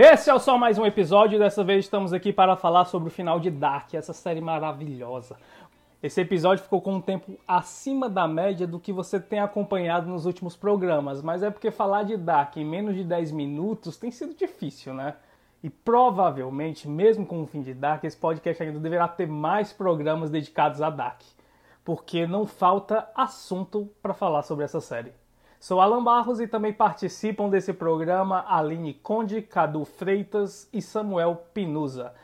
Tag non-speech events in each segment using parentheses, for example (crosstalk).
Esse é só mais um episódio. Dessa vez estamos aqui para falar sobre o final de Dark, essa série maravilhosa. Esse episódio ficou com um tempo acima da média do que você tem acompanhado nos últimos programas, mas é porque falar de Dark em menos de 10 minutos tem sido difícil, né? E provavelmente, mesmo com o fim de Dark, esse podcast ainda deverá ter mais programas dedicados a Dark, porque não falta assunto para falar sobre essa série. Sou Alan Barros e também participam desse programa Aline Conde, Cadu Freitas e Samuel Pinusa.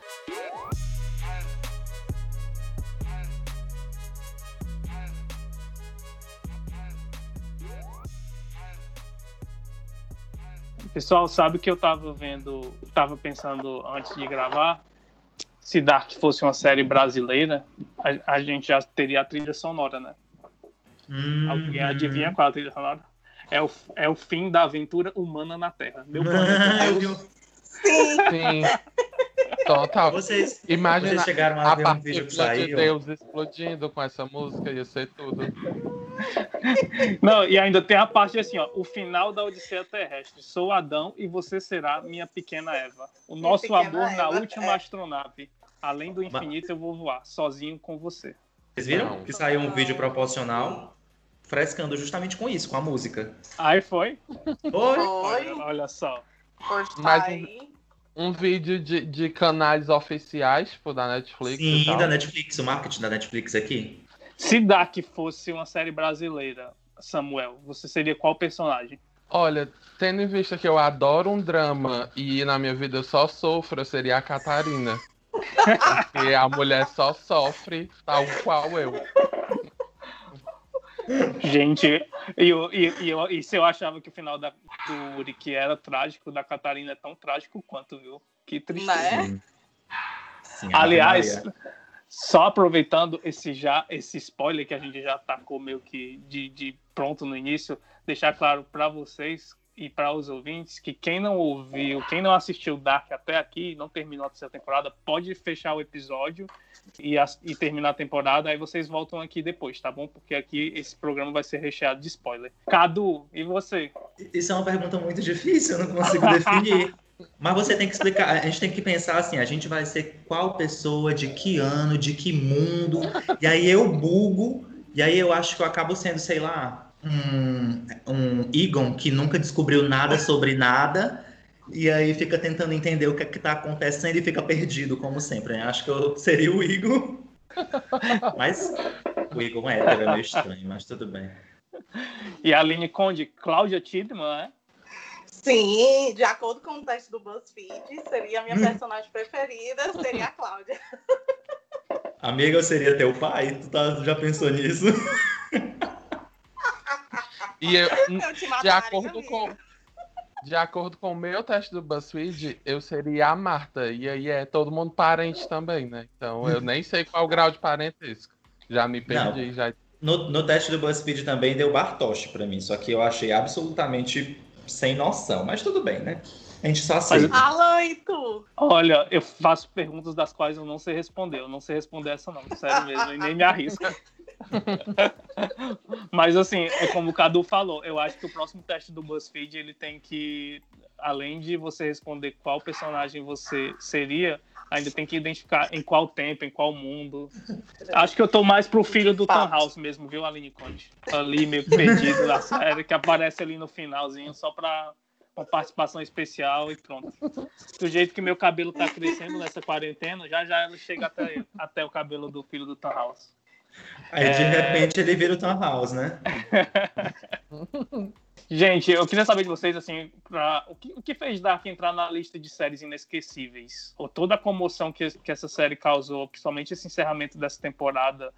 Pessoal, sabe que eu tava vendo, tava pensando antes de gravar, se Dark fosse uma série brasileira, a, a gente já teria a trilha sonora, né? Hum, Alguém adivinha qual é a trilha sonora? É o, é o fim da aventura humana na Terra. Meu. (laughs) Sim. Sim. Total. Vocês, Imagina vocês chegaram a, a ver um vídeo que saiu. de Deus explodindo com essa música, ia ser tudo. (laughs) Não, e ainda tem a parte assim, ó, o final da Odisseia Terrestre. Sou Adão e você será minha pequena Eva. O nosso amor Eva, na última é. astronave. Além do infinito, eu vou voar, sozinho com você. Vocês viram que saiu um vídeo proporcional frescando justamente com isso, com a música. Aí foi? Foi. Olha, olha só. Mas um, um vídeo de, de canais oficiais, tipo, da Netflix. Sim, da Netflix, o marketing da Netflix aqui. Se Dark fosse uma série brasileira, Samuel, você seria qual personagem? Olha, tendo em vista que eu adoro um drama e na minha vida eu só sofro, eu seria a Catarina. (laughs) Porque a mulher só sofre, tal qual eu. Gente, e, eu, e, e, eu, e se eu achava que o final da, do Uri era trágico, da Catarina é tão trágico quanto, viu? Que tristeza. Né? Sim, Aliás, só aproveitando esse já esse spoiler que a gente já tacou meio que de, de pronto no início, deixar claro para vocês e para os ouvintes que quem não ouviu, quem não assistiu Dark até aqui, não terminou a terceira temporada, pode fechar o episódio e, a, e terminar a temporada, aí vocês voltam aqui depois, tá bom? Porque aqui esse programa vai ser recheado de spoiler. Cadu, e você? Isso é uma pergunta muito difícil, eu não consigo definir. (laughs) Mas você tem que explicar, a gente tem que pensar assim, a gente vai ser qual pessoa, de que ano, de que mundo, e aí eu bugo, e aí eu acho que eu acabo sendo, sei lá, um, um Egon que nunca descobriu nada sobre nada, e aí fica tentando entender o que é está acontecendo e fica perdido, como sempre. Né? Acho que eu seria o Igor. (laughs) mas o Igor é, é meio estranho, mas tudo bem. E a Aline Conde, Cláudia Tidman, né? Sim, de acordo com o teste do BuzzFeed, seria a minha hum. personagem preferida, seria a Cláudia. Amiga, eu seria teu pai? Tu tá, já pensou nisso? (laughs) E eu, (laughs) eu de acordo com de acordo com o meu teste do BuzzFeed, eu seria a Marta. E aí é todo mundo parente também, né? Então eu nem sei qual o grau de parentesco. Já me perdi. Não. Já... No, no teste do BuzzFeed também deu Bartoshi para mim, só que eu achei absolutamente sem noção. Mas tudo bem, né? A gente só aceita. Alan, e tu? Olha, eu faço perguntas das quais eu não sei responder. Eu não sei responder essa não, sério mesmo, e nem me arrisco. (laughs) (laughs) Mas assim, é como o Cadu falou, eu acho que o próximo teste do BuzzFeed ele tem que, além de você responder qual personagem você seria, ainda tem que identificar em qual tempo, em qual mundo. Acho que eu tô mais pro filho do Tom House mesmo, viu, Aline Conde? Ali meio perdido na série, que aparece ali no finalzinho só pra uma participação especial e pronto. Do jeito que meu cabelo tá crescendo nessa quarentena, já já ele chega até, até o cabelo do filho do Tom House. Aí de é... repente ele vira o Tom House, né? (laughs) Gente, eu queria saber de vocês, assim, pra, o, que, o que fez Dark entrar na lista de séries inesquecíveis? Ou toda a comoção que, que essa série causou, principalmente esse encerramento dessa temporada,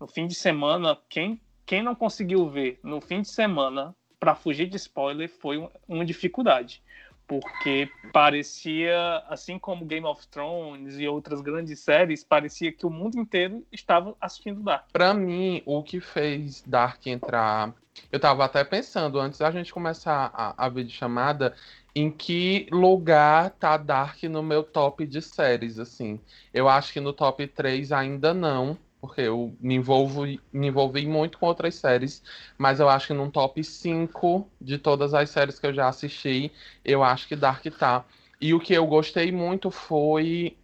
no fim de semana, quem, quem não conseguiu ver no fim de semana, para fugir de spoiler, foi uma dificuldade porque parecia, assim como Game of Thrones e outras grandes séries, parecia que o mundo inteiro estava assistindo Dark. Para mim, o que fez Dark entrar, eu tava até pensando antes da gente começar a, a videochamada, em que lugar tá Dark no meu top de séries, assim. Eu acho que no top 3 ainda não, porque eu me, envolvo, me envolvi muito com outras séries, mas eu acho que num top 5 de todas as séries que eu já assisti, eu acho que Dark tá. E o que eu gostei muito foi,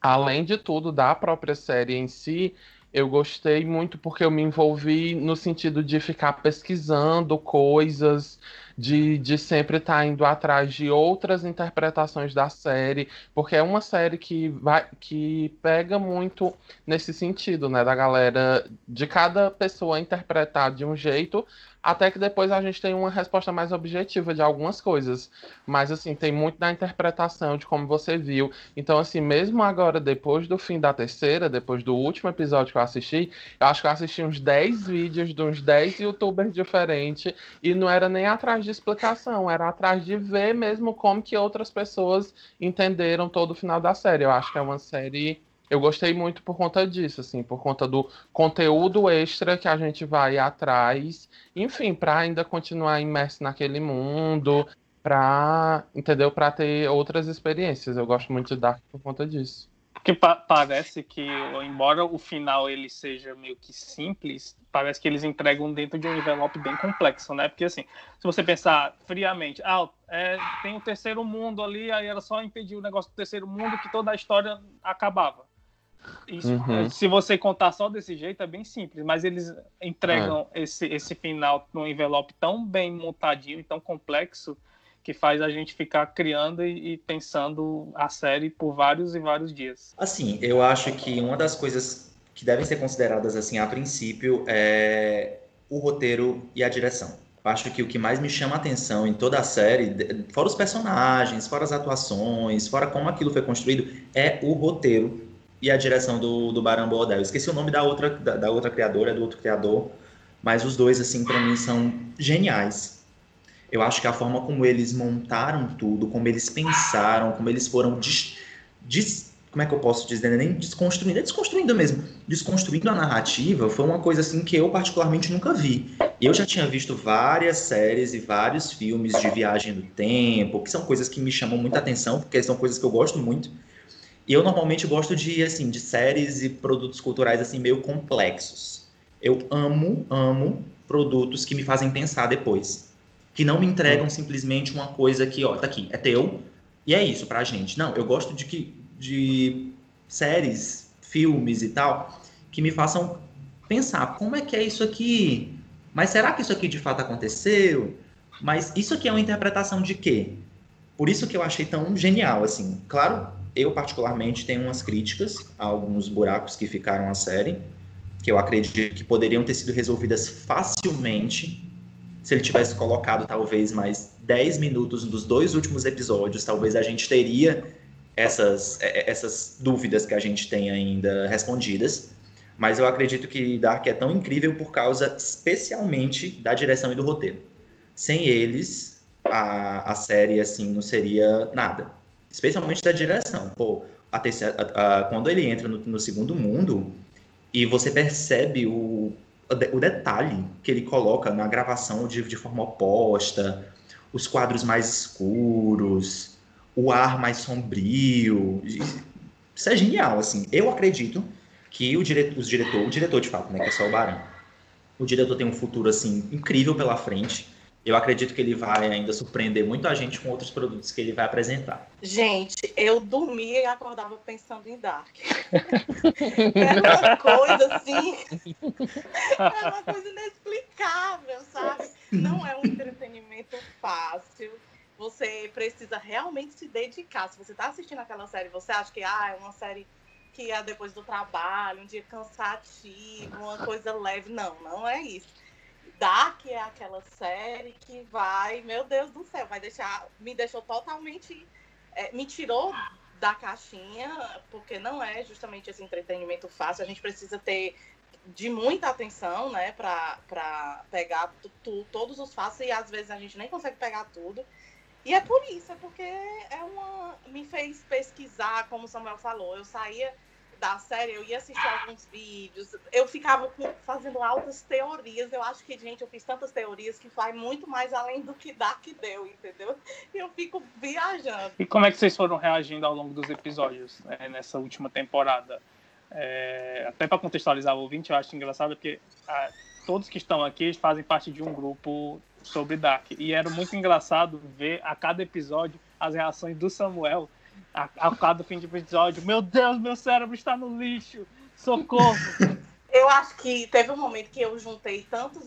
além de tudo, da própria série em si, eu gostei muito porque eu me envolvi no sentido de ficar pesquisando coisas, de, de sempre estar tá indo atrás de outras interpretações da série, porque é uma série que vai que pega muito nesse sentido, né, da galera de cada pessoa interpretar de um jeito, até que depois a gente tem uma resposta mais objetiva de algumas coisas. Mas, assim, tem muito da interpretação de como você viu. Então, assim, mesmo agora, depois do fim da terceira, depois do último episódio que eu assisti, eu acho que eu assisti uns 10 vídeos de uns 10 youtubers diferentes e não era nem atrás de explicação, era atrás de ver mesmo como que outras pessoas entenderam todo o final da série. Eu acho que é uma série eu gostei muito por conta disso, assim, por conta do conteúdo extra que a gente vai atrás, enfim, para ainda continuar imerso naquele mundo, para, entendeu, para ter outras experiências. Eu gosto muito de Dark por conta disso. Porque pa parece que, embora o final ele seja meio que simples, parece que eles entregam dentro de um envelope bem complexo, né? Porque assim, se você pensar friamente, ah, é, tem o terceiro mundo ali, aí era só impedir o negócio do terceiro mundo que toda a história acabava. Isso, uhum. Se você contar só desse jeito, é bem simples, mas eles entregam é. esse, esse final num envelope tão bem montadinho e tão complexo que faz a gente ficar criando e, e, pensando a série por vários e vários dias. Assim, eu acho que uma das coisas que devem ser consideradas assim a princípio é o roteiro e a direção. Eu acho que o que mais me chama a atenção em toda a série, fora os personagens, fora as atuações, fora como aquilo foi construído, é o roteiro e a direção do, do Baran Bordel. Esqueci o nome da outra, da, da, outra criadora, do outro criador, mas os dois, assim, para mim são geniais. Eu acho que a forma como eles montaram tudo, como eles pensaram, como eles foram des, des, como é que eu posso dizer, nem desconstruindo, é desconstruindo mesmo, desconstruindo a narrativa, foi uma coisa assim que eu particularmente nunca vi. Eu já tinha visto várias séries e vários filmes de viagem no tempo, que são coisas que me chamam muita atenção, porque são coisas que eu gosto muito. E eu normalmente gosto de, assim, de séries e produtos culturais, assim, meio complexos. Eu amo, amo produtos que me fazem pensar depois. Que não me entregam simplesmente uma coisa que, ó, tá aqui, é teu, e é isso pra gente. Não, eu gosto de, que, de séries, filmes e tal, que me façam pensar, como é que é isso aqui? Mas será que isso aqui de fato aconteceu? Mas isso aqui é uma interpretação de quê? Por isso que eu achei tão genial, assim. Claro, eu, particularmente, tenho umas críticas a alguns buracos que ficaram na série, que eu acredito que poderiam ter sido resolvidas facilmente se ele tivesse colocado talvez mais 10 minutos dos dois últimos episódios, talvez a gente teria essas, é, é, essas dúvidas que a gente tem ainda respondidas. Mas eu acredito que Dark é tão incrível por causa especialmente da direção e do roteiro. Sem eles, a, a série assim não seria nada especialmente da direção. Pô, a terceira, a, a, quando ele entra no, no, segundo mundo e você percebe o, o detalhe que ele coloca na gravação de, de forma oposta, os quadros mais escuros, o ar mais sombrio. Isso é genial, assim. Eu acredito que o os diretor, o diretor de fato, né, que é só o Barão, o diretor tem um futuro assim incrível pela frente eu acredito que ele vai ainda surpreender muito a gente com outros produtos que ele vai apresentar. Gente, eu dormia e acordava pensando em Dark. (laughs) Era uma coisa assim. Era uma coisa inexplicável, sabe? Não é um entretenimento fácil. Você precisa realmente se dedicar. Se você está assistindo aquela série, você acha que ah, é uma série que é depois do trabalho, um dia cansativo, uma coisa leve. Não, não é isso Dark é aquela série que vai, meu Deus do céu, vai deixar, me deixou totalmente, é, me tirou da caixinha, porque não é justamente esse entretenimento fácil, a gente precisa ter de muita atenção, né, para pegar tu, todos os fatos e às vezes a gente nem consegue pegar tudo. E é por isso, é porque é uma me fez pesquisar, como o Samuel falou. Eu saía da série, eu ia assistir alguns vídeos, eu ficava fazendo altas teorias. Eu acho que, gente, eu fiz tantas teorias que vai muito mais além do que dá que deu, entendeu? E eu fico viajando. E como é que vocês foram reagindo ao longo dos episódios né, nessa última temporada? É, até para contextualizar o ouvinte, eu acho engraçado porque a, todos que estão aqui fazem parte de um grupo sobre Dark. E era muito engraçado ver a cada episódio as reações do Samuel a, a cada fim de episódio. Meu Deus, meu cérebro está no lixo. Socorro. Eu acho que teve um momento que eu juntei tantos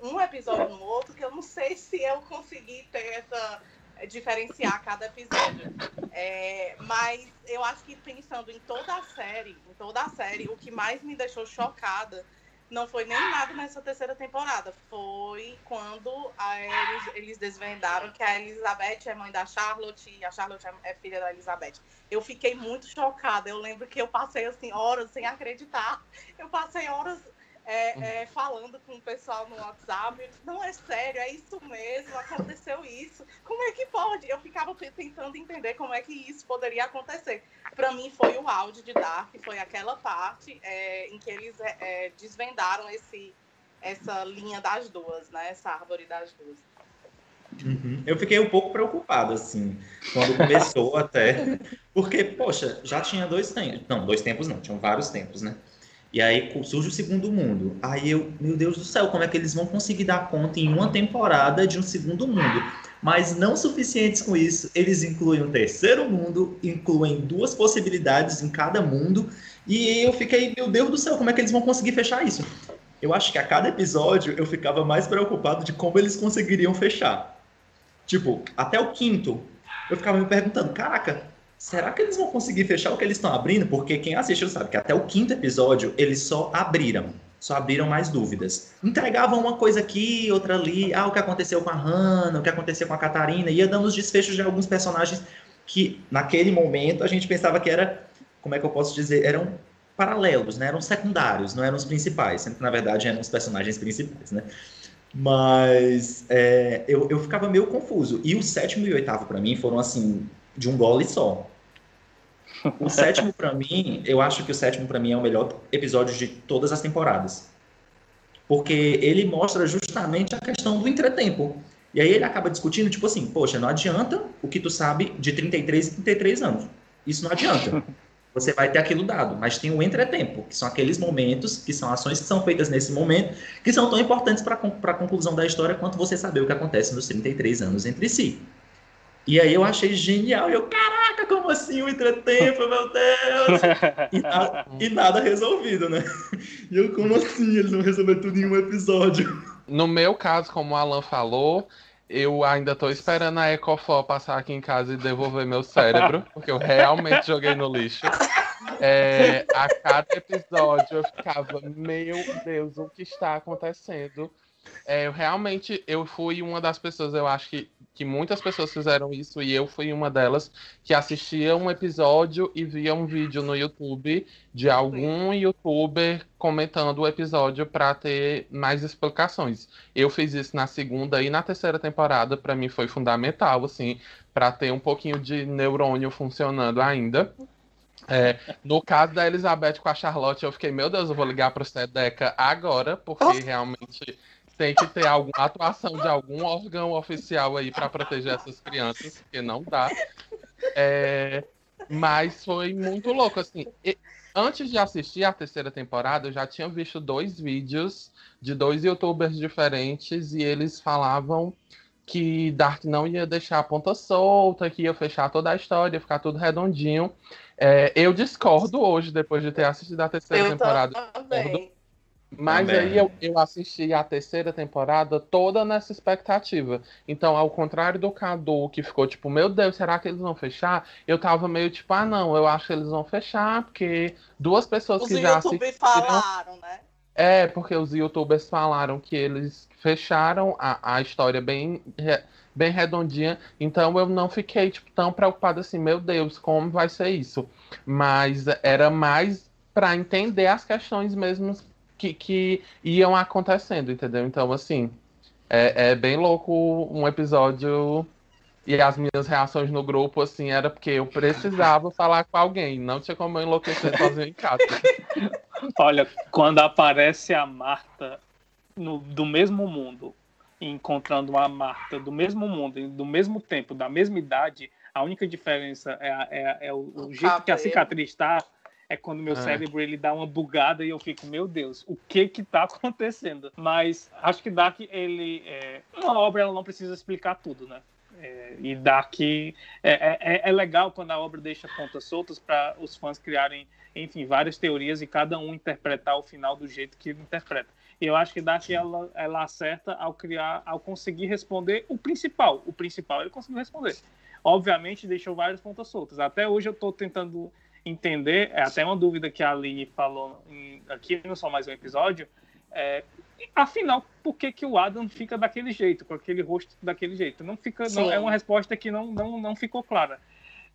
um episódio no outro que eu não sei se eu consegui ter essa diferenciar cada episódio. É, mas eu acho que pensando em toda a série, em toda a série, o que mais me deixou chocada não foi nem nada nessa terceira temporada. Foi quando a, eles, eles desvendaram que a Elizabeth é mãe da Charlotte e a Charlotte é, filha da Elizabeth. Eu fiquei muito chocada. Eu lembro que eu passei assim horas sem acreditar. Eu passei horas é, é, falando com o pessoal no WhatsApp. Disse, não é sério, é isso mesmo, aconteceu isso. Como é que pode? Eu ficava tentando entender como é que isso poderia acontecer. Para mim foi o áudio de Dark, foi aquela parte é, em que eles é, é, desvendaram esse, essa linha das duas, né? Essa árvore das duas. Uhum. Eu fiquei um pouco preocupado, assim, quando começou (laughs) até, porque, poxa, já tinha dois tempos, não, dois tempos não, tinham vários tempos, né? E aí surge o segundo mundo. Aí eu, meu Deus do céu, como é que eles vão conseguir dar conta em uma temporada de um segundo mundo? Mas não suficientes com isso, eles incluem um terceiro mundo, incluem duas possibilidades em cada mundo. E eu fiquei, meu Deus do céu, como é que eles vão conseguir fechar isso? Eu acho que a cada episódio eu ficava mais preocupado de como eles conseguiriam fechar. Tipo, até o quinto, eu ficava me perguntando, caraca, será que eles vão conseguir fechar o que eles estão abrindo? Porque quem assistiu sabe que até o quinto episódio eles só abriram. Só abriram mais dúvidas. Entregavam uma coisa aqui, outra ali. Ah, o que aconteceu com a Hannah, o que aconteceu com a Catarina. Ia dando os desfechos de alguns personagens que, naquele momento, a gente pensava que era, como é que eu posso dizer, eram paralelos, né? Eram secundários, não eram os principais. Sendo que, na verdade, eram os personagens principais, né? Mas é, eu, eu ficava meio confuso. E o sétimo e o oitavo, para mim, foram, assim, de um gole só. O sétimo, para mim, eu acho que o sétimo, para mim, é o melhor episódio de todas as temporadas. Porque ele mostra justamente a questão do entretempo. E aí ele acaba discutindo, tipo assim, poxa, não adianta o que tu sabe de 33 e 33 anos. Isso não adianta. Você vai ter aquilo dado, mas tem o entretempo, que são aqueles momentos, que são ações que são feitas nesse momento, que são tão importantes para a conclusão da história quanto você saber o que acontece nos 33 anos entre si. E aí eu achei genial. E eu, caraca, como assim o entretempo, meu Deus? (laughs) E nada, e nada resolvido, né? E eu, como assim eles vão resolver tudo em um episódio? No meu caso, como o Alan falou, eu ainda tô esperando a Ecofó passar aqui em casa e devolver meu cérebro, (laughs) porque eu realmente joguei no lixo. É, a cada episódio eu ficava, meu Deus, o que está acontecendo? É, eu realmente, eu fui uma das pessoas, eu acho que que muitas pessoas fizeram isso e eu fui uma delas que assistia um episódio e via um vídeo no YouTube de algum Sim. youtuber comentando o episódio para ter mais explicações. Eu fiz isso na segunda e na terceira temporada, para mim foi fundamental assim, para ter um pouquinho de neurônio funcionando ainda. É, no caso da Elizabeth com a Charlotte, eu fiquei, meu Deus, eu vou ligar para o Sedeca agora, porque realmente tem que ter alguma atuação de algum órgão oficial aí para proteger essas crianças, porque não dá. É, mas foi muito louco, assim. E, antes de assistir a terceira temporada, eu já tinha visto dois vídeos de dois youtubers diferentes e eles falavam que Dark não ia deixar a ponta solta, que ia fechar toda a história, ia ficar tudo redondinho. É, eu discordo hoje, depois de ter assistido a terceira eu temporada. Também. Mas Também. aí eu, eu assisti a terceira temporada toda nessa expectativa. Então, ao contrário do Cadu, que ficou tipo, meu Deus, será que eles vão fechar? Eu tava meio tipo, ah, não, eu acho que eles vão fechar, porque duas pessoas os que já assistiram... Os falaram, né? É, porque os youtubers falaram que eles fecharam a, a história bem, bem redondinha, então eu não fiquei tipo, tão preocupado assim, meu Deus, como vai ser isso? Mas era mais para entender as questões mesmo que, que iam acontecendo, entendeu? Então, assim, é, é bem louco um episódio e as minhas reações no grupo, assim, era porque eu precisava falar com alguém. Não tinha como eu enlouquecer sozinho em casa. (laughs) Olha, quando aparece a Marta no, do mesmo mundo, encontrando uma Marta do mesmo mundo, do mesmo tempo, da mesma idade, a única diferença é, é, é o, o jeito que a cicatriz está é quando meu é. cérebro ele dá uma bugada e eu fico, meu Deus, o que que tá (laughs) acontecendo? Mas acho que Dark, ele é uma obra, ela não precisa explicar tudo, né? É, e Dark é, é, é, legal quando a obra deixa pontas soltas para os fãs criarem, enfim, várias teorias e cada um interpretar o final do jeito que interpreta. E eu acho que Dark ela, ela acerta ao criar, ao conseguir responder o principal. O principal ele conseguiu responder. Obviamente deixou várias pontas soltas. Até hoje eu estou tentando entender, é até uma dúvida que a Ali falou em, aqui no Só Mais Um Episódio, é, afinal, por que, que o Adam fica daquele jeito, com aquele rosto daquele jeito? Não fica, não, é uma resposta que não, não, não ficou clara.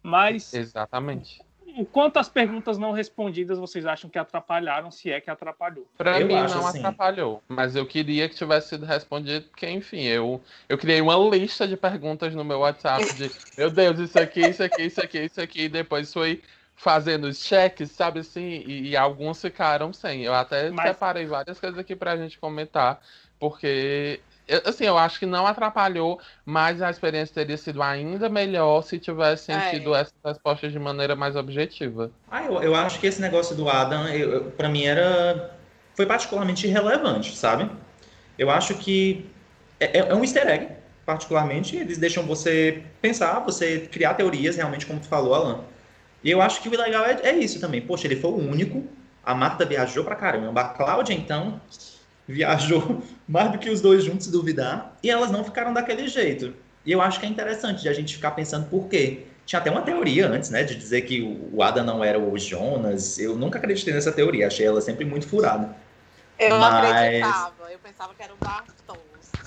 Mas. Exatamente. O quanto as perguntas não respondidas vocês acham que atrapalharam, se é que atrapalhou? Para mim não assim. atrapalhou, mas eu queria que tivesse sido respondido, porque enfim, eu, eu criei uma lista de perguntas no meu WhatsApp de meu Deus, isso aqui, isso aqui, isso aqui, isso aqui, e depois foi fazendo os cheques, sabe assim, e, e, alguns ficaram sem. Eu até Mas... separei várias coisas aqui pra gente comentar, porque assim, eu acho que não atrapalhou, mas a experiência teria sido ainda melhor se tivessem é. tido essas respostas de maneira mais objetiva. Ah, eu, eu acho que esse negócio do Adam, para mim era foi particularmente irrelevante, sabe? Eu acho que é, é, é um easter egg, particularmente, eles deixam você pensar, você criar teorias, realmente, como tu falou, Alan. E eu acho que o legal é, é isso também. Poxa, ele foi o único. A Marta viajou pra caramba. A Cláudia, então, viajou (laughs) mais do que os dois juntos, se duvidar. E elas não ficaram daquele jeito. E eu acho que é interessante de a gente ficar pensando por quê. Tinha até uma teoria antes, né? De dizer que o Adam não era o Jonas. Eu nunca acreditei nessa teoria. Achei ela sempre muito furada. Eu Mas... acreditava. Eu pensava que era o Barton.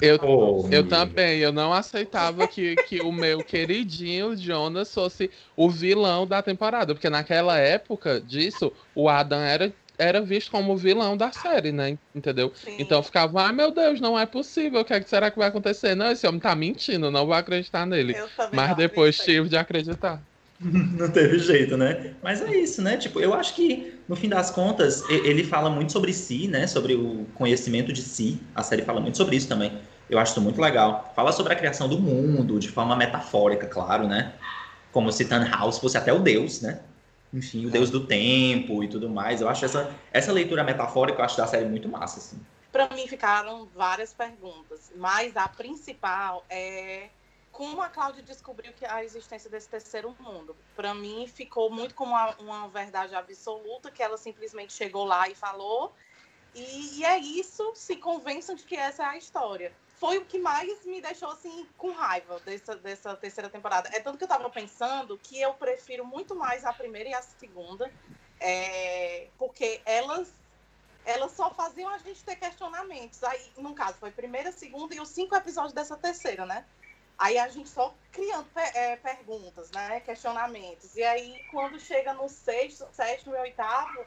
Eu, oh, eu também, eu não aceitava que, que o meu queridinho Jonas fosse o vilão da temporada, porque naquela época disso, o Adam era, era visto como o vilão da série, né? Entendeu? Sim. Então eu ficava, ai ah, meu Deus, não é possível, o que, é que será que vai acontecer? Não, esse homem tá mentindo, não vou acreditar nele. Mas depois tive de acreditar. (laughs) não teve jeito, né? Mas é isso, né? Tipo, eu acho que no fim das contas ele fala muito sobre si, né? Sobre o conhecimento de si. A série fala muito sobre isso também. Eu acho isso muito legal. Fala sobre a criação do mundo de forma metafórica, claro, né? Como se Tannhaus fosse até o deus, né? Enfim, o deus do tempo e tudo mais. Eu acho essa essa leitura metafórica, eu acho da série muito massa, assim. Para mim ficaram várias perguntas, mas a principal é como a Cláudia descobriu que a existência desse terceiro mundo. Para mim, ficou muito como uma, uma, verdade absoluta, que ela simplesmente chegou lá e falou. E, e, é isso, se convençam de que essa é a história. Foi o que mais me deixou, assim, com raiva dessa, dessa terceira temporada. É tanto que eu tava pensando que eu prefiro muito mais a primeira e a segunda, é, porque elas elas só faziam a gente ter questionamentos. Aí, no caso, foi primeira, segunda e os cinco episódios dessa terceira, né? Aí a gente só criando é, perguntas, né? Questionamentos. E aí, quando chega no sexto, sétimo e oitavo,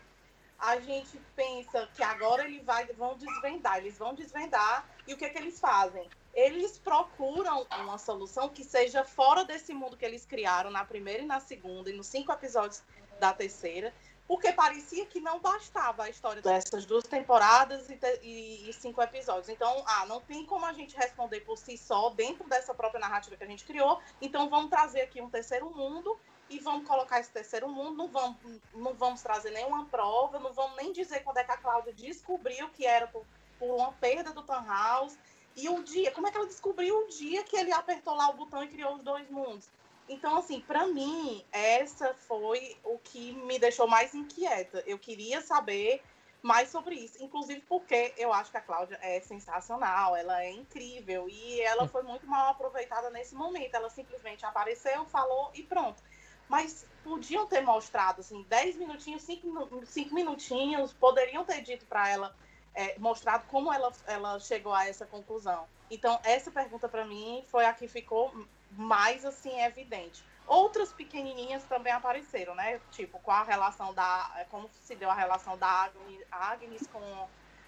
a gente pensa que agora eles vai, vão desvendar, eles vão desvendar. E o que, é que eles fazem? Eles procuram uma solução que seja fora desse mundo que eles criaram na primeira e na segunda, e nos cinco episódios da terceira porque parecia que não bastava a história dessas duas temporadas e, e, e, cinco episódios. Então, ah, não tem como a gente responder por si só dentro dessa própria narrativa que a gente criou. Então, vamos trazer aqui um terceiro mundo e vamos colocar esse terceiro mundo. Não vamos, não vamos trazer nenhuma prova, não vamos nem dizer quando é que a Cláudia descobriu que era por, por uma perda do House E o dia, como é que ela descobriu o dia que ele apertou lá o botão e criou os dois mundos? Então, assim, para mim, essa foi o que me deixou mais inquieta. Eu queria saber mais sobre isso, inclusive porque eu acho que a Cláudia é sensacional, ela é incrível e ela foi muito mal aproveitada nesse momento. Ela simplesmente apareceu, falou e pronto. Mas podiam ter mostrado, assim, 10 minutinhos, 5 minutinhos, poderiam ter dito para ela, é, mostrado como ela, ela chegou a essa conclusão. Então, essa pergunta para mim foi a que ficou mais assim evidente. Outras pequenininhas também apareceram, né? Tipo, com a relação da. É, como se deu a relação da Agnes com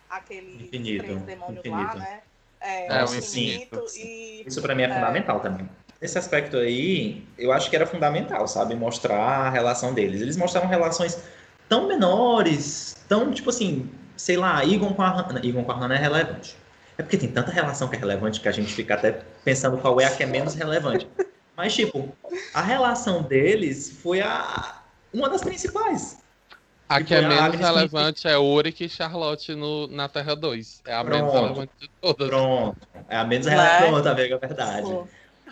aqueles infinito, três demônios infinito. lá, né? É, é o infinito. infinito e, Isso para mim é, é fundamental também. Nesse aspecto aí, eu acho que era fundamental, sabe? Mostrar a relação deles. Eles mostraram relações tão menores, tão, tipo assim, sei lá, Egon com a Hannah. Egon com a Hannah é relevante. É porque tem tanta relação que é relevante que a gente fica até pensando qual é a que é menos relevante. Mas, tipo, a relação deles foi a, uma das principais. A que é menos relevante é Uric e Charlotte no, na Terra 2. É a Pronto. menos relevante de todas. Pronto. É a menos relevante, Pronto, amiga, é verdade.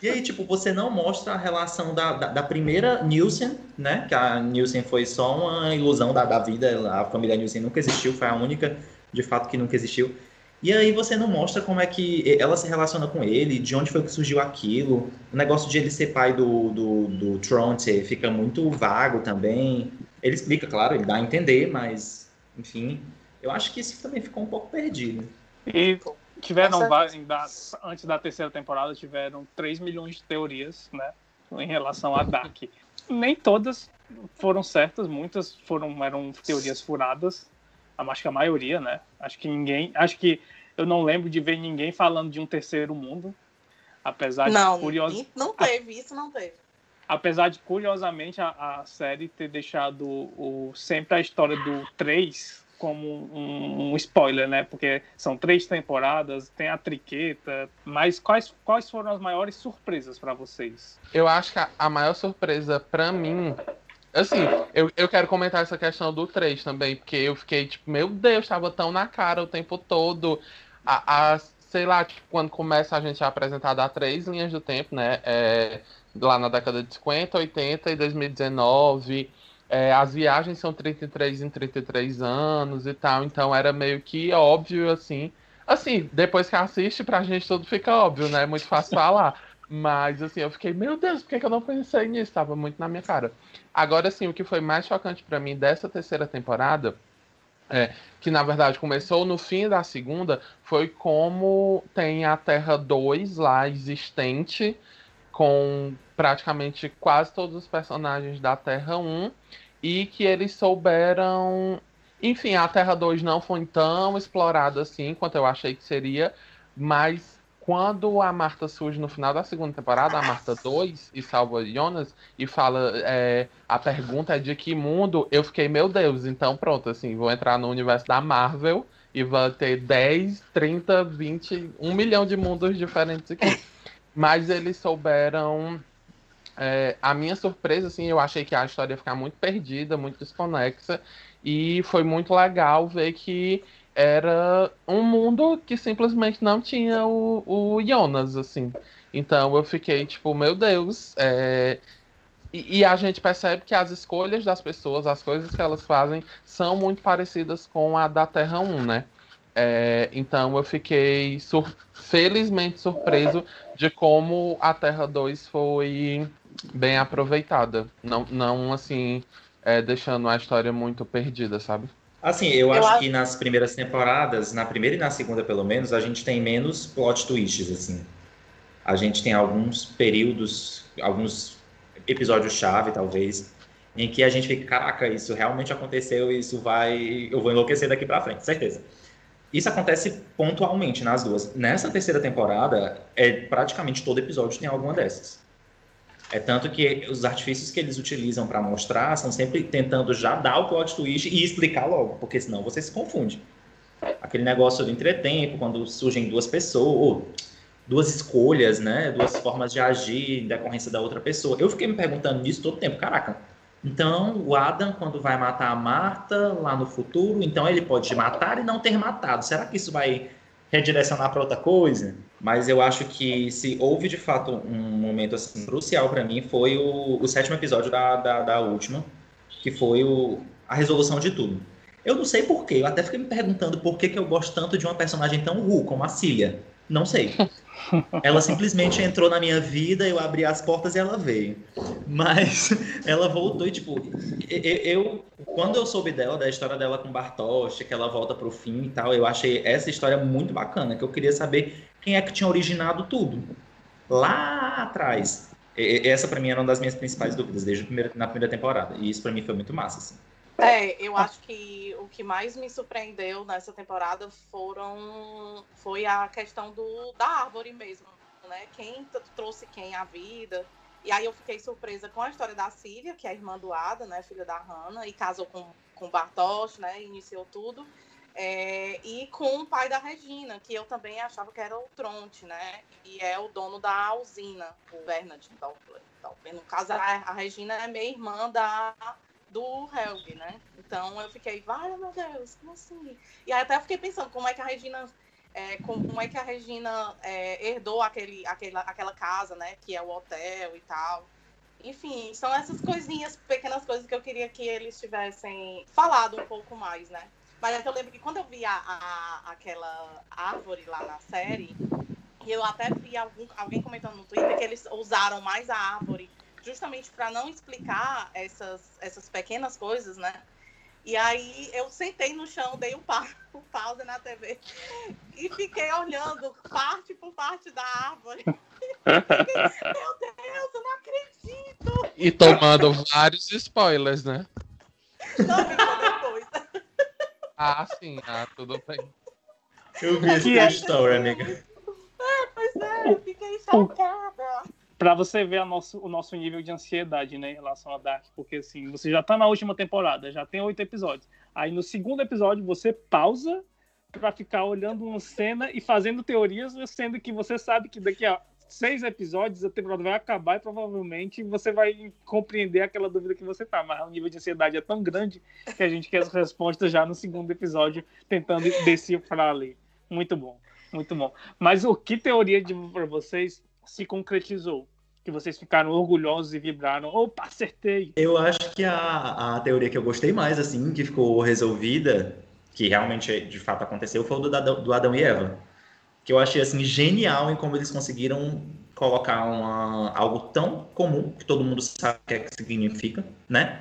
E aí, tipo, você não mostra a relação da, da, da, primeira Nielsen, né? Que a Nielsen foi só uma ilusão da, da vida. A família Nielsen nunca existiu, foi a única, de fato, que nunca existiu. E aí você não mostra como é que ela se relaciona com ele, de onde foi que surgiu aquilo. O negócio de ele ser pai do, do, do fica muito vago também. Ele explica, claro, ele dá a entender, mas, enfim, eu acho que isso também ficou um pouco perdido. E tiveram, antes da terceira temporada, tiveram 3 milhões de teorias, né, em relação a Dark. Nem todas foram certas, muitas foram eram teorias furadas, acho que a maioria, né? Acho que ninguém, acho que eu não lembro de ver ninguém falando de um terceiro mundo, apesar não, de curioso. Não teve, isso não teve. Apesar de curiosamente a, a série ter deixado o, sempre a história do 3 como um, um, spoiler, né? Porque são três temporadas, tem a triqueta. Mas quais, quais foram as maiores surpresas para vocês? Eu acho que a, a maior surpresa para mim Assim, eu, eu quero comentar essa questão do 3 também, porque eu fiquei tipo, meu Deus, estava tão na cara o tempo todo. A, a, sei lá, tipo, quando começa a gente a apresentar dar três linhas do tempo, né? É, lá na década de 50, 80 e 2019. É, as viagens são 33 em 33 anos e tal, então era meio que óbvio, assim. Assim, depois que assiste, pra gente tudo fica óbvio, né? É muito fácil falar. Mas, assim, eu fiquei, meu Deus, por que, que eu não pensei nisso? Tava muito na minha cara. Agora, assim, o que foi mais chocante para mim dessa terceira temporada, é, que na verdade começou no fim da segunda, foi como tem a Terra 2 lá existente, com praticamente quase todos os personagens da Terra 1, e que eles souberam. Enfim, a Terra 2 não foi tão explorada assim quanto eu achei que seria, mas quando a Marta surge no final da segunda temporada, a Marta 2, e salva Jonas, e fala, é, a pergunta é de que mundo, eu fiquei, meu Deus, então pronto, assim, vou entrar no universo da Marvel e vai ter 10, 30, 20, 1 milhão de mundos diferentes aqui. Mas eles souberam. É, a minha surpresa, assim, eu achei que a história ia ficar muito perdida, muito desconexa, e foi muito legal ver que era um mundo que simplesmente não tinha o, o Jonas, assim. Então eu fiquei tipo, meu Deus. É... E, e, a gente percebe que as escolhas das pessoas, as coisas que elas fazem, são muito parecidas com a da Terra 1, né? É, então eu fiquei sur felizmente surpreso de como a Terra 2 foi bem aproveitada. Não, não assim, é, deixando a história muito perdida, sabe? Assim, eu, eu acho, acho, que nas primeiras temporadas, na primeira e na segunda pelo menos, a gente tem menos plot twists, assim. A gente tem alguns períodos, alguns episódios-chave, talvez, em que a gente fica, caraca, isso realmente aconteceu, isso vai. Eu vou enlouquecer daqui pra frente, certeza. Isso acontece pontualmente nas duas. Nessa terceira temporada, é praticamente todo episódio tem alguma dessas. É tanto que os artifícios que eles utilizam para mostrar são sempre tentando já dar o plot twist e explicar logo, porque senão você se confunde. Aquele negócio do entretempo, quando surgem duas pessoas, duas escolhas, né? Duas formas de agir em decorrência da outra pessoa. Eu fiquei me perguntando nisso todo tempo. Caraca, então o Adam, quando vai matar a Marta lá no futuro, então ele pode matar e não ter matado. Será que isso vai redirecionar para outra coisa? Mas eu acho que se houve de fato um momento assim, crucial para mim foi o, o sétimo episódio da, da, da, última, que foi o, a resolução de tudo. Eu não sei porquê, eu até fiquei me perguntando por que, que eu gosto tanto de uma personagem tão ru como a Cília. Não sei. (laughs) Ela simplesmente entrou na minha vida, eu abri as portas e ela veio. Mas (laughs) ela voltou e, tipo, eu, quando eu soube dela, da história dela com Bartosz, que ela volta pro fim e tal, eu achei essa história muito bacana, que eu queria saber quem é que tinha originado tudo. Lá atrás. Essa, para mim, era uma das minhas principais dúvidas, desde primeira, na primeira temporada. E isso, para mim, foi muito massa, assim. É, eu acho que o que mais me surpreendeu nessa temporada foram foi a questão do da árvore mesmo, né? Quem trouxe quem à vida. E aí eu fiquei surpresa com a história da Cília, que é a irmã do Ada, né, filha da Hannah, e casou com com Bartosz, né, iniciou tudo. É, e com o pai da Regina, que eu também achava que era o Tronte, né? E é o dono da usina, o Bernard Doppler. No caso, a, a Regina é meia irmã da do Helg, né? Então eu fiquei, vai, meu Deus, como assim? E aí até fiquei pensando como é que a Regina é, como é que a Regina é, herdou aquele, aquele, aquela casa, né? Que é o hotel e tal. Enfim, são essas coisinhas, pequenas coisas que eu queria que eles tivessem falado um pouco mais, né? Mas eu lembro que quando eu vi a, a, aquela árvore lá na série, eu até vi algum, alguém comentando no Twitter que eles usaram mais a árvore justamente para não explicar essas, essas pequenas coisas, né? E aí eu sentei no chão, dei um, pa (laughs) um pause na TV e fiquei olhando parte por parte da árvore. (laughs) Meu Deus, eu não acredito! E tomando vários spoilers, né? Não, depois. (laughs) Ah, sim, ah, tudo bem. Eu vi esse é... story, amiga. É, pois é, eu fiquei chocada para você ver nosso, o nosso nível de ansiedade, né, em relação a Dark, porque assim, você já tá na última temporada, já tem oito episódios. Aí no segundo episódio você pausa para ficar olhando uma cena e fazendo teorias, sendo que você sabe que daqui a seis episódios a temporada vai acabar e provavelmente você vai compreender aquela dúvida que você tá. Mas o nível de ansiedade é tão grande que a gente quer as respostas já no segundo episódio, tentando decifrar ali. Muito bom, muito bom. Mas o que teoria de para vocês se concretizou? Que vocês ficaram orgulhosos e vibraram, opa, acertei! Eu acho que a, a teoria que eu gostei mais, assim, que ficou resolvida, que realmente de fato aconteceu, foi o do, do Adão e Eva. Que eu achei, assim, genial em como eles conseguiram colocar uma, algo tão comum, que todo mundo sabe o que, é que significa, né?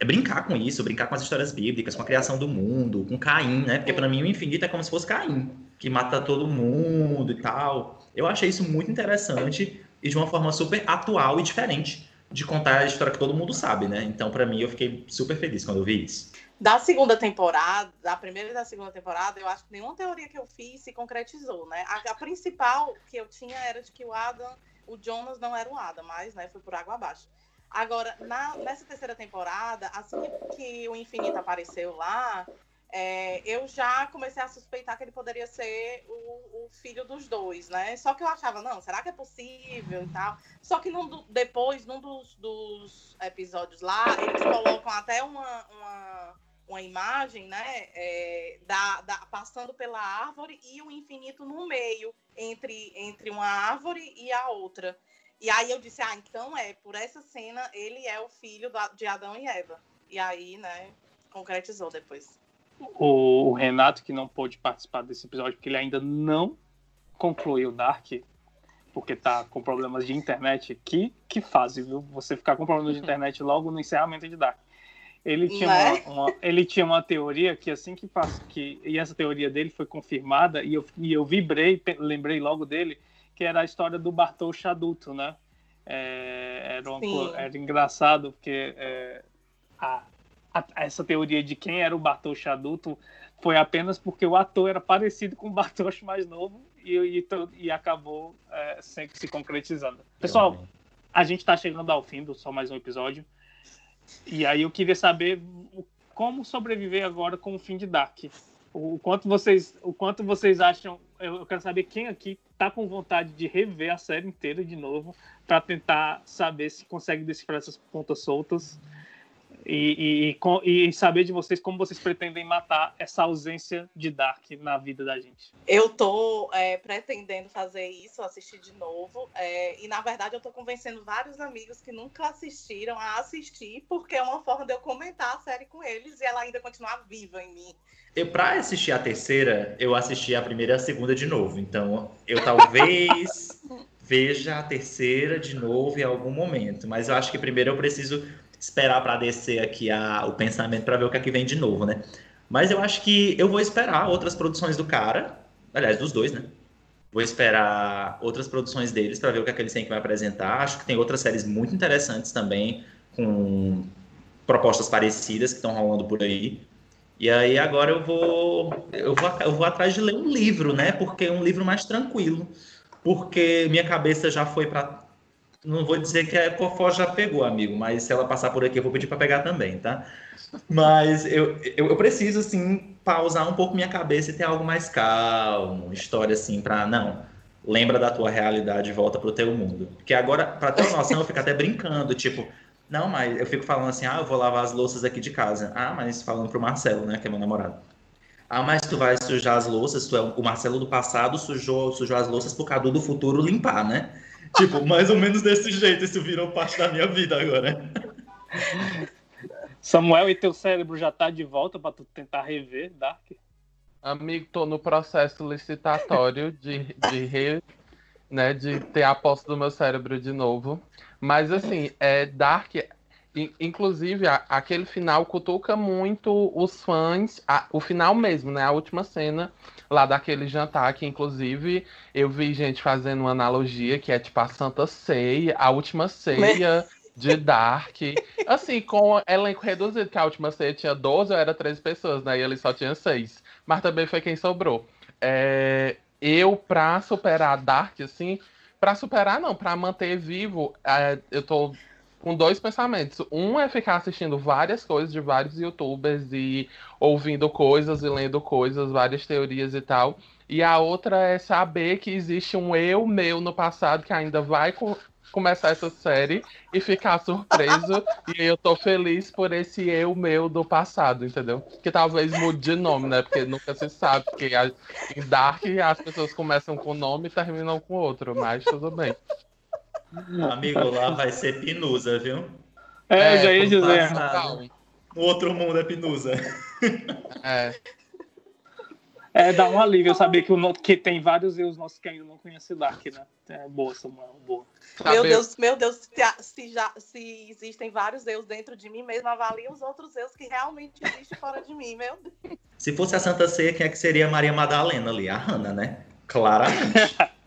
É brincar com isso, brincar com as histórias bíblicas, com a criação do mundo, com Caim, né? Porque para mim o infinito é como se fosse Caim, que mata todo mundo e tal. Eu achei isso muito interessante e de uma forma super atual e diferente de contar a história que todo mundo sabe, né? Então, para mim, eu fiquei super feliz quando eu vi isso. Da segunda temporada, da primeira e da segunda temporada, eu acho que nenhuma teoria que eu fiz se concretizou, né? A, a principal que eu tinha era de que o Adam, o Jonas não era o Adam, mas, né, foi por água abaixo. Agora, na, nessa terceira temporada, assim que o Infinito apareceu lá, é, eu já comecei a suspeitar que ele poderia ser o, o, filho dos dois, né? Só que eu achava, não, será que é possível e tal? Só que num, depois, num dos, dos, episódios lá, eles colocam até uma, uma, uma imagem, né? É, da, da, passando pela árvore e o infinito no meio, entre, entre uma árvore e a outra. E aí eu disse, ah, então é, por essa cena, ele é o filho de Adão e Eva. E aí, né, concretizou depois o, Renato, que não pôde participar desse episódio, porque ele ainda não concluiu Dark, porque tá com problemas de internet. Que, que fase, viu? Você ficar com problemas de (laughs) internet logo no encerramento de Dark. Ele tinha, uma, né? uma, ele tinha uma teoria que assim que passa, que e essa teoria dele foi confirmada e eu, e eu vibrei, lembrei logo dele, que era a história do Bartosz adulto, né? É, era, uma, era engraçado porque é, a, a, essa teoria de quem era o Bartosz adulto foi apenas porque o ator era parecido com o Bartosz mais novo e, e, e acabou é, sempre se concretizando. Pessoal, a gente está chegando ao fim do só mais um episódio. E aí eu queria saber como sobreviver agora com o fim de Dark. O quanto vocês, o quanto vocês acham? Eu quero saber quem aqui está com vontade de rever a série inteira de novo para tentar saber se consegue decifrar essas pontas soltas e, e, e, saber de vocês como vocês pretendem matar essa ausência de Dark na vida da gente. Eu tô é, pretendendo fazer isso, assistir de novo. É, e na verdade eu tô convencendo vários amigos que nunca assistiram a assistir, porque é uma forma de eu comentar a série com eles e ela ainda continuar viva em mim. Eu, pra assistir a terceira, eu assisti a primeira e a segunda de novo. Então, eu talvez (laughs) veja a terceira de novo em algum momento. Mas eu acho que primeiro eu preciso esperar para descer aqui a, o pensamento para ver o que é que vem de novo, né? Mas eu acho que eu vou esperar outras produções do cara, aliás, dos dois, né? Vou esperar outras produções deles para ver o que, é que eles têm que me apresentar. Acho que tem outras séries muito interessantes também, com propostas parecidas que estão rolando por aí. E aí agora eu vou, eu vou eu vou atrás de ler um livro, né? Porque é um livro mais tranquilo. Porque minha cabeça já foi para não vou dizer que a Fofó já pegou, amigo, mas se ela passar por aqui, eu vou pedir para pegar também, tá? Mas eu, eu, eu, preciso, assim, pausar um pouco minha cabeça e ter algo mais calmo, história assim, para não. Lembra da tua realidade e volta pro teu mundo. Porque agora, para ter uma noção, eu fico até brincando, tipo, Não, mas eu fico falando assim, ah, eu vou lavar as louças aqui de casa. Ah, mas falando pro Marcelo, né, que é meu namorado. Ah, mas tu vai sujar as louças, tu é o Marcelo do passado sujou, sujou as louças pro Cadu do futuro limpar, né? Tipo, mais ou menos desse jeito, isso virou parte da minha vida agora. Samuel, e teu cérebro já tá de volta para tu tentar rever Dark? Amigo, tô no processo licitatório de, de, re, né, de ter a posse do meu cérebro de novo. Mas assim, é Dark, inclusive a, aquele final cutuca muito os fãs, a, o final mesmo, né, a última cena lá daquele jantar que inclusive eu vi gente fazendo uma analogia que é tipo a Santa Ceia, a última ceia (laughs) de Dark. Assim, com elenco reduzido, que a última ceia tinha 12 ou era 13 pessoas, né? E ele só tinha 6. Mas também foi quem sobrou. É, eu, pra superar Dark, assim, pra superar não, pra manter vivo, é, eu tô com dois pensamentos. Um é ficar assistindo várias coisas de vários youtubers e ouvindo coisas e lendo coisas, várias teorias e tal. E a outra é saber que existe um eu meu no passado que ainda vai começar essa série e ficar surpreso. e eu tô feliz por esse eu meu do passado, entendeu? Que talvez mude de nome, né? Porque nunca se sabe. Porque em Dark as pessoas começam com um nome e terminam com outro, mas tudo bem. (laughs) Amigo, lá vai ser Pinusa, viu? É, é já ia dizer. Passado, o outro mundo é Pinusa. É. É, dá um alívio saber que, o, que tem vários eus nossos que ainda não conhecem Dark, né? É boa, Samuel, boa. Meu Deus, meu Deus, se, se, já, se existem vários eus dentro de mim, mesmo avalia os outros eus que realmente existem fora de mim, meu Deus. Se fosse a Santa Ceia, quem é que seria a Maria Madalena ali? A Hanna, né? Claramente. (laughs)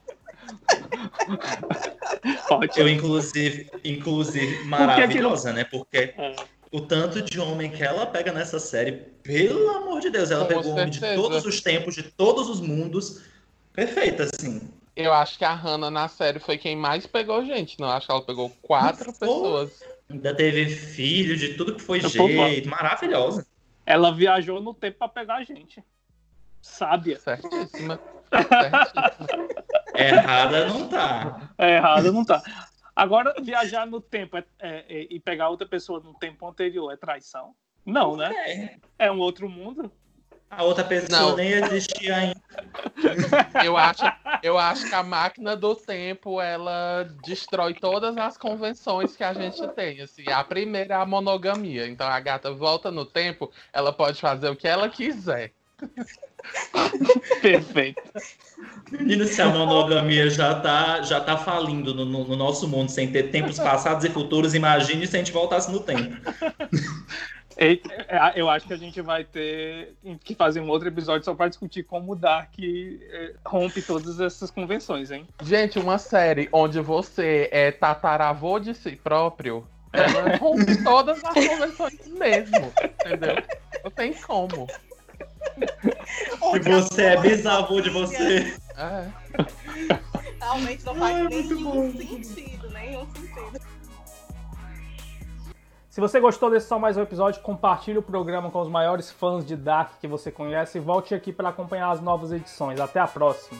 Eu, inclusive, inclusive maravilhosa, né? Porque é o tanto de homem que ela pega nessa série, pelo amor de Deus, ela Com pegou certeza. homem de todos os tempos, de todos os mundos. Perfeita, assim. Eu acho que a Hannah na série foi quem mais pegou gente, não? Acho que ela pegou quatro pessoas. Ainda teve filho de tudo que foi Eu jeito, maravilhosa. Ela viajou no tempo para pegar a gente. Sábia. Certíssima. (laughs) Certíssima. Errada não tá. É, errada não tá. Agora, viajar no tempo é, é, é, e pegar outra pessoa no tempo anterior é traição? Não, né? É, é um outro mundo. A outra pessoa não. nem existia ainda. (laughs) Eu acho, eu acho que a máquina do tempo ela destrói todas as convenções que a gente tem. Assim, a primeira é a monogamia. Então a gata volta no tempo, ela pode fazer o que ela quiser. (laughs) Perfeito. Menino, se a monogamia já tá, já tá falindo no, no, no, nosso mundo sem ter tempos passados e futuros, imagine se a gente voltasse no tempo. (laughs) Eu acho que a gente vai ter que fazer um outro episódio só para discutir como o Dark é, rompe todas essas convenções, hein? Gente, uma série onde você é tataravô de si próprio, ela rompe todas as convenções mesmo, entendeu? Não tem como. (laughs) E você é bisavô de você. É. Realmente não faz Ai, nenhum sentido, nenhum sentido. Se você gostou desse só mais um episódio, compartilhe o programa com os maiores fãs de Dark que você conhece e volte aqui para acompanhar as novas edições. Até a próxima!